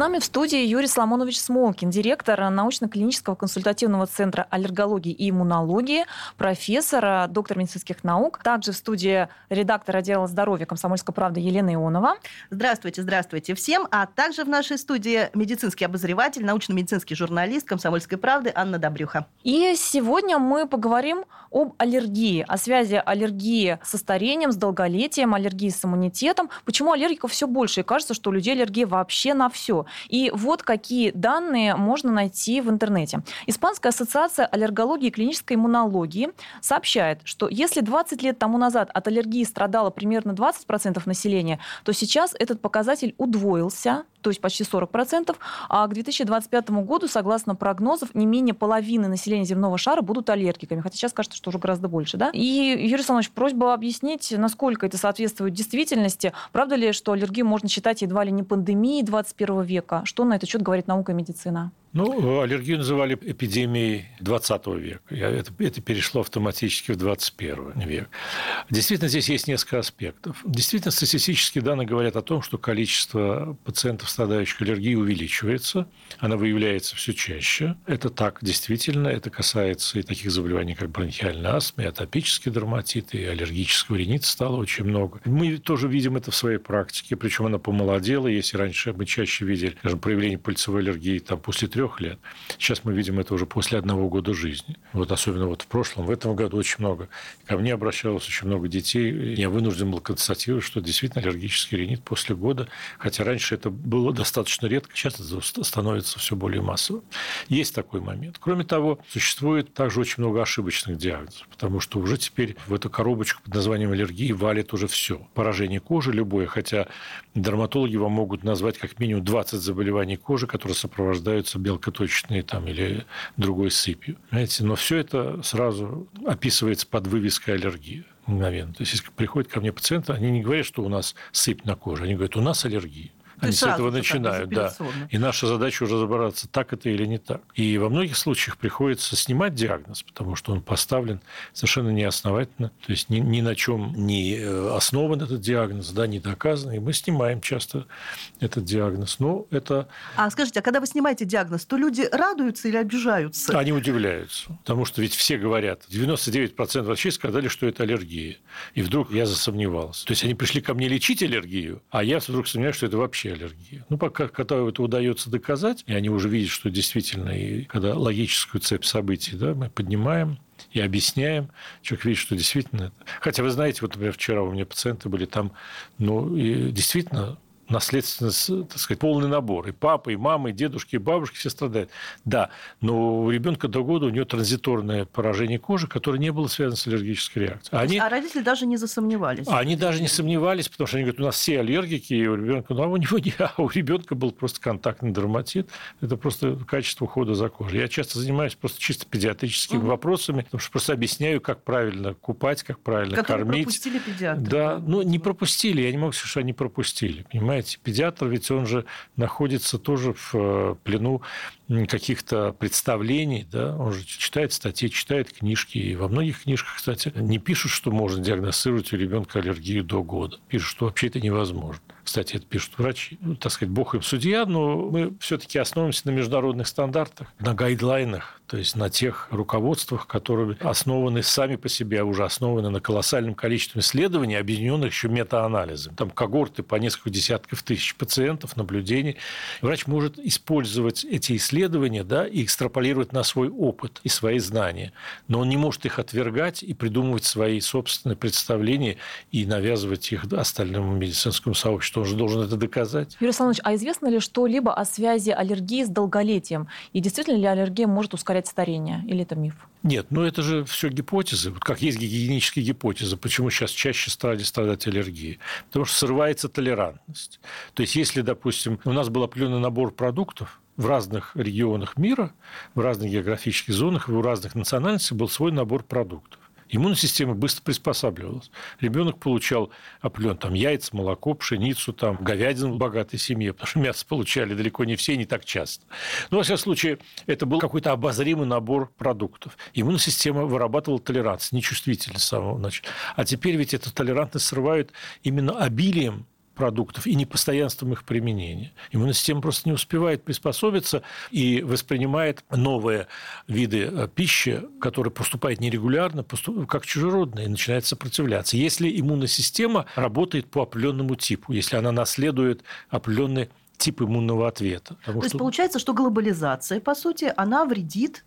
Нами в студии Юрий Соломонович Смолкин, директор научно-клинического консультативного центра аллергологии и иммунологии, профессор, доктор медицинских наук. Также в студии редактор отдела здоровья «Комсомольской правды» Елена Ионова. Здравствуйте, здравствуйте всем. А также в нашей студии медицинский обозреватель, научно-медицинский журналист «Комсомольской правды» Анна Добрюха. И сегодня мы поговорим об аллергии, о связи аллергии со старением, с долголетием, аллергии с иммунитетом. Почему аллергиков все больше? И кажется, что у людей аллергия вообще на все. И вот какие данные можно найти в интернете. Испанская ассоциация аллергологии и клинической иммунологии сообщает, что если 20 лет тому назад от аллергии страдало примерно 20% населения, то сейчас этот показатель удвоился то есть почти 40%, а к 2025 году, согласно прогнозов, не менее половины населения земного шара будут аллергиками, хотя сейчас кажется, что уже гораздо больше. Да? И, Юрий Александрович, просьба объяснить, насколько это соответствует действительности. Правда ли, что аллергию можно считать едва ли не пандемией 21 века? Что на этот счет говорит наука и медицина? Ну, аллергию называли эпидемией 20 века. Это, это перешло автоматически в 21 век. Действительно, здесь есть несколько аспектов. Действительно, статистические данные говорят о том, что количество пациентов, страдающих аллергией, увеличивается. Она выявляется все чаще. Это так, действительно. Это касается и таких заболеваний, как бронхиальная астма, и атопический дерматит, и аллергического ринита стало очень много. Мы тоже видим это в своей практике, причем она помолодела. Если раньше мы чаще видели, скажем, проявление пыльцевой аллергии там, после трех лет. Сейчас мы видим это уже после одного года жизни. Вот особенно вот в прошлом, в этом году очень много. Ко мне обращалось очень много детей. Я вынужден был констатировать, что действительно аллергический ринит после года, хотя раньше это было достаточно редко, сейчас это становится все более массовым. Есть такой момент. Кроме того, существует также очень много ошибочных диагнозов, потому что уже теперь в эту коробочку под названием аллергии валит уже все. Поражение кожи любое, хотя дерматологи вам могут назвать как минимум 20 заболеваний кожи, которые сопровождаются мелкоточной там, или другой сыпью. Понимаете? Но все это сразу описывается под вывеской аллергии мгновенно. То есть, если приходят ко мне пациенты, они не говорят, что у нас сыпь на коже, они говорят, у нас аллергия. Они с этого начинают, да. И наша задача уже разобраться, так это или не так. И во многих случаях приходится снимать диагноз, потому что он поставлен совершенно неосновательно, то есть ни, ни на чем не э, основан этот диагноз, да, не доказан, и мы снимаем часто этот диагноз. Но это... А скажите, а когда вы снимаете диагноз, то люди радуются или обижаются? Они удивляются, потому что ведь все говорят, 99% врачей сказали, что это аллергия. И вдруг я засомневался. То есть они пришли ко мне лечить аллергию, а я вдруг сомневаюсь, что это вообще аллергии. Ну, пока когда это удается доказать, и они уже видят, что действительно, и когда логическую цепь событий да, мы поднимаем, и объясняем, человек видит, что действительно... Хотя вы знаете, вот, например, вчера у меня пациенты были там, ну, и действительно наследственность, так сказать, полный набор. И папа, и мама, и дедушки, и бабушки все страдают. Да, но у ребенка до года у него транзиторное поражение кожи, которое не было связано с аллергической реакцией. Они, а родители даже не засомневались? Они даже не сомневались, потому что они говорят, у нас все аллергики, и у ребенка, ну, а у него не, а у ребенка был просто контактный дерматит. Это просто качество ухода за кожей. Я часто занимаюсь просто чисто педиатрическими угу. вопросами, потому что просто объясняю, как правильно купать, как правильно Которые кормить. пропустили педиатры. Да, ну, не пропустили, я не могу сказать, что они пропустили, понимаете? Понимаете, педиатр ведь он же находится тоже в э, плену каких-то представлений, да, он же читает статьи, читает книжки, и во многих книжках, кстати, не пишут, что можно диагностировать у ребенка аллергию до года. Пишут, что вообще это невозможно. Кстати, это пишут врачи. Ну, так сказать, бог им судья, но мы все-таки основываемся на международных стандартах, на гайдлайнах, то есть на тех руководствах, которые основаны сами по себе, а уже основаны на колоссальном количестве исследований, объединенных еще метаанализом. Там когорты по несколько десятков тысяч пациентов, наблюдений. Врач может использовать эти исследования да, и экстраполировать на свой опыт и свои знания. Но он не может их отвергать и придумывать свои собственные представления и навязывать их остальному медицинскому сообществу он же должен это доказать. Юрий Александрович, а известно ли что-либо о связи аллергии с долголетием? И действительно ли аллергия может ускорять старение? Или это миф? Нет, ну это же все гипотезы. Вот как есть гигиенические гипотезы, почему сейчас чаще стали страдать аллергией. Потому что срывается толерантность. То есть, если, допустим, у нас был определенный набор продуктов, в разных регионах мира, в разных географических зонах, в разных национальностях был свой набор продуктов. Иммунная система быстро приспосабливалась. Ребенок получал определен там яйца, молоко, пшеницу, там, говядину в богатой семье, потому что мясо получали далеко не все, не так часто. Но, во всяком случае, это был какой-то обозримый набор продуктов. Иммунная система вырабатывала толерантность, нечувствительность с самого начала. А теперь ведь эту толерантность срывают именно обилием продуктов и непостоянством их применения. Иммунная система просто не успевает приспособиться и воспринимает новые виды э, пищи, которые поступают нерегулярно, как чужеродные, и начинает сопротивляться. Если иммунная система работает по определенному типу, если она наследует определенный тип иммунного ответа. То что... есть получается, что глобализация, по сути, она вредит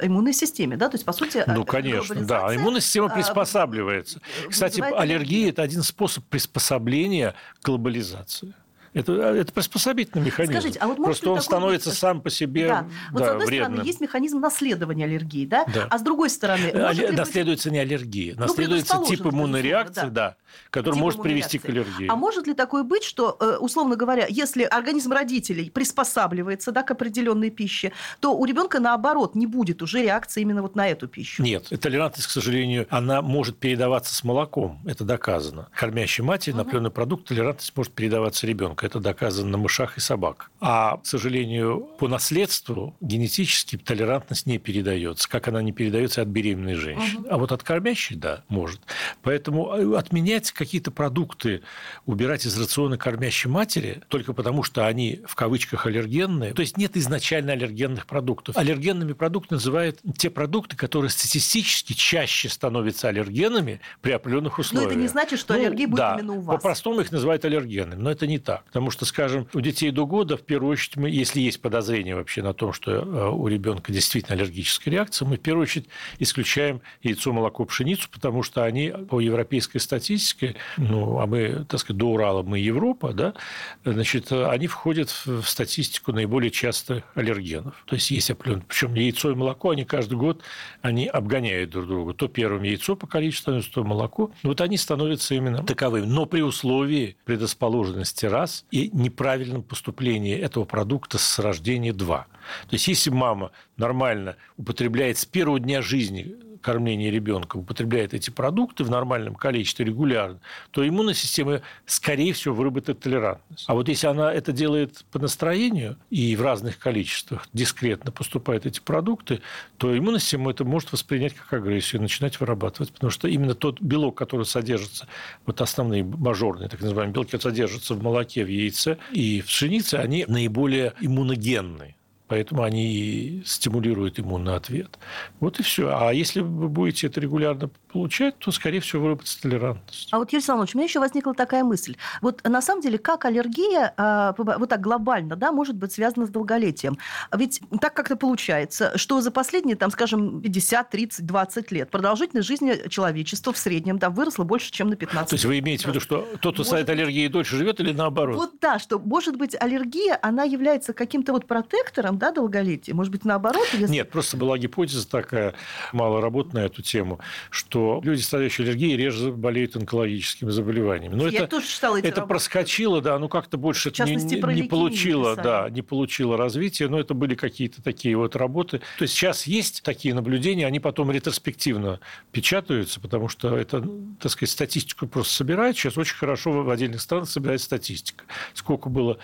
иммунной системе, да, то есть, по сути... Ну, конечно, да, иммунная система а, приспосабливается. Кстати, аллергия – это один способ приспособления к глобализации. Это, это приспособительный механизм. Скажите, а вот Просто он становится быть... сам по себе да. Вот да, с одной вредным. стороны, есть механизм наследования аллергии, да? да. А с другой стороны... Наследуется быть... не аллергия, ну, наследуется тип иммунной реакции, да. да который типа может привести реакции. к аллергии. А может ли такое быть, что, э, условно говоря, если организм родителей приспосабливается да, к определенной пище, то у ребенка наоборот не будет уже реакции именно вот на эту пищу? Нет, толерантность, к сожалению, она может передаваться с молоком, это доказано. Кормящей матери угу. на определенный продукт толерантность может передаваться ребенку, это доказано на мышах и собак. А, к сожалению, по наследству генетически толерантность не передается, как она не передается от беременной женщины. Угу. А вот от кормящей, да, может. Поэтому э, отменять какие-то продукты убирать из рациона кормящей матери только потому, что они в кавычках аллергенные. То есть нет изначально аллергенных продуктов. Аллергенными продуктами называют те продукты, которые статистически чаще становятся аллергенами при определенных условиях. Но это не значит, что ну, аллергия будет да, именно у вас. По-простому их называют аллергенами, но это не так. Потому что, скажем, у детей до года, в первую очередь, мы, если есть подозрение вообще на том, что э, у ребенка действительно аллергическая реакция, мы в первую очередь исключаем яйцо, молоко, пшеницу, потому что они по европейской статистике ну, а мы, так сказать, до Урала мы Европа, да, значит, они входят в статистику наиболее частых аллергенов. То есть есть определенные, причем яйцо и молоко, они каждый год, они обгоняют друг друга. То первым яйцо по количеству то молоко. Вот они становятся именно таковыми. Но при условии предрасположенности и неправильном поступлении этого продукта с рождения два. То есть, если мама нормально употребляет с первого дня жизни кормления ребенка употребляет эти продукты в нормальном количестве регулярно, то иммунная система, скорее всего, выработает толерантность. А вот если она это делает по настроению и в разных количествах дискретно поступают эти продукты, то иммунная система это может воспринять как агрессию и начинать вырабатывать. Потому что именно тот белок, который содержится, вот основные мажорные, так называемые белки, содержатся в молоке, в яйце и в пшенице, они наиболее иммуногенные. Поэтому они стимулируют иммунный ответ. Вот и все. А если вы будете это регулярно получать, то, скорее всего, выработается толерантность. А вот, Юрий Салонович, у меня еще возникла такая мысль. Вот на самом деле, как аллергия, а, вот так глобально, да, может быть связана с долголетием? Ведь так как-то получается, что за последние, там, скажем, 50, 30, 20 лет продолжительность жизни человечества в среднем там выросла больше, чем на 15 То есть вы имеете в виду, что тот, кто может... аллергией, дольше живет или наоборот? Вот да, что, может быть, аллергия, она является каким-то вот протектором, да, долголетия? Может быть, наоборот? Если... Нет, просто была гипотеза такая, мало работ на эту тему, что люди, страдающие аллергией, реже болеют онкологическими заболеваниями. Но Я это, тоже читала эти Это работы. проскочило, да, ну как-то больше не, не получило, да, не получило развития, но это были какие-то такие вот работы. То есть сейчас есть такие наблюдения, они потом ретроспективно печатаются, потому что это, так сказать, статистику просто собирают. Сейчас очень хорошо в отдельных странах собирается статистика. Сколько было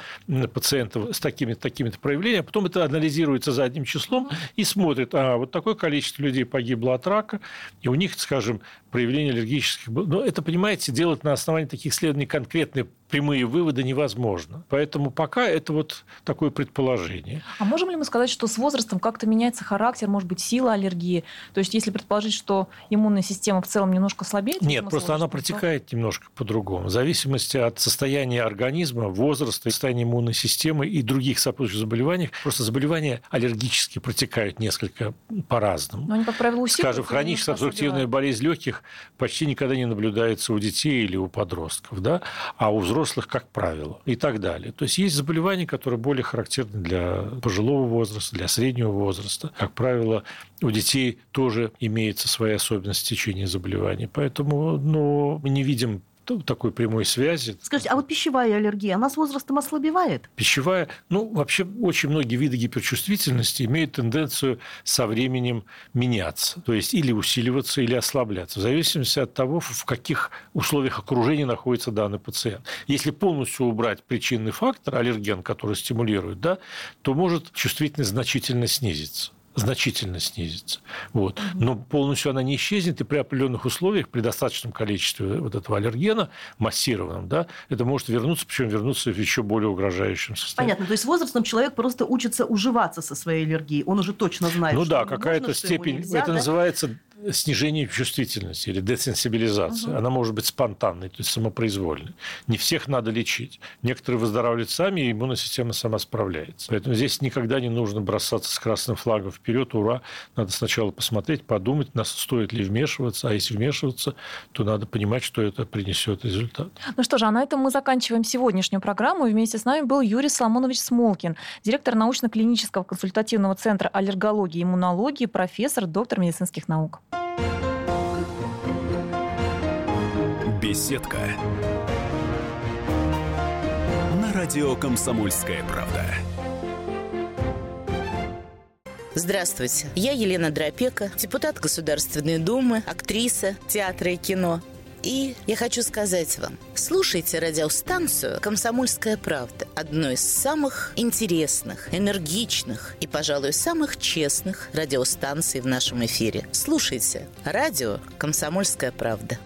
пациентов с такими-то такими проявлениями, потом это анализируется задним числом и смотрит, а вот такое количество людей погибло от рака, и у них, скажем, проявление аллергических... Но это, понимаете, делать на основании таких исследований конкретные прямые выводы невозможно. Поэтому пока это вот такое предположение. А можем ли мы сказать, что с возрастом как-то меняется характер, может быть, сила аллергии? То есть, если предположить, что иммунная система в целом немножко слабеет? Нет, просто она протекает то... немножко по-другому. В зависимости от состояния организма, возраста, состояния иммунной системы и других сопутствующих заболеваний, просто заболевания аллергически протекают несколько по-разному. Но они, как правило, Скажем, хроническая обструктивная болезнь легких почти никогда не наблюдается у детей или у подростков, да? а у взрослых взрослых, как правило, и так далее. То есть есть заболевания, которые более характерны для пожилого возраста, для среднего возраста. Как правило, у детей тоже имеется свои особенности течения заболеваний. Поэтому ну, мы не видим такой прямой связи. Скажите, а вот пищевая аллергия, она с возрастом ослабевает? Пищевая, ну, вообще очень многие виды гиперчувствительности имеют тенденцию со временем меняться. То есть или усиливаться, или ослабляться. В зависимости от того, в каких условиях окружения находится данный пациент. Если полностью убрать причинный фактор, аллерген, который стимулирует, да, то может чувствительность значительно снизиться значительно снизится. Вот. Но полностью она не исчезнет, и при определенных условиях, при достаточном количестве вот этого аллергена, массированном, да, это может вернуться, причем вернуться в еще более угрожающем состоянии. Понятно. То есть возрастом человек просто учится уживаться со своей аллергией. Он уже точно знает, ну да, какая-то степень. Нельзя, это да? называется снижение чувствительности или десенсибилизация. Угу. Она может быть спонтанной, то есть самопроизвольной. Не всех надо лечить. Некоторые выздоравливают сами, и иммунная система сама справляется. Поэтому здесь никогда не нужно бросаться с красным флагом вперед, ура. Надо сначала посмотреть, подумать, нас стоит ли вмешиваться, а если вмешиваться, то надо понимать, что это принесет результат. Ну что же, а на этом мы заканчиваем сегодняшнюю программу. Вместе с нами был Юрий Соломонович Смолкин, директор научно-клинического консультативного центра аллергологии и иммунологии, профессор, доктор медицинских наук. Беседка. На радио Комсомольская правда. Здравствуйте, я Елена Дропека, депутат Государственной Думы, актриса театра и кино. И я хочу сказать вам, слушайте радиостанцию «Комсомольская правда», одну из самых интересных, энергичных и, пожалуй, самых честных радиостанций в нашем эфире. Слушайте радио «Комсомольская правда».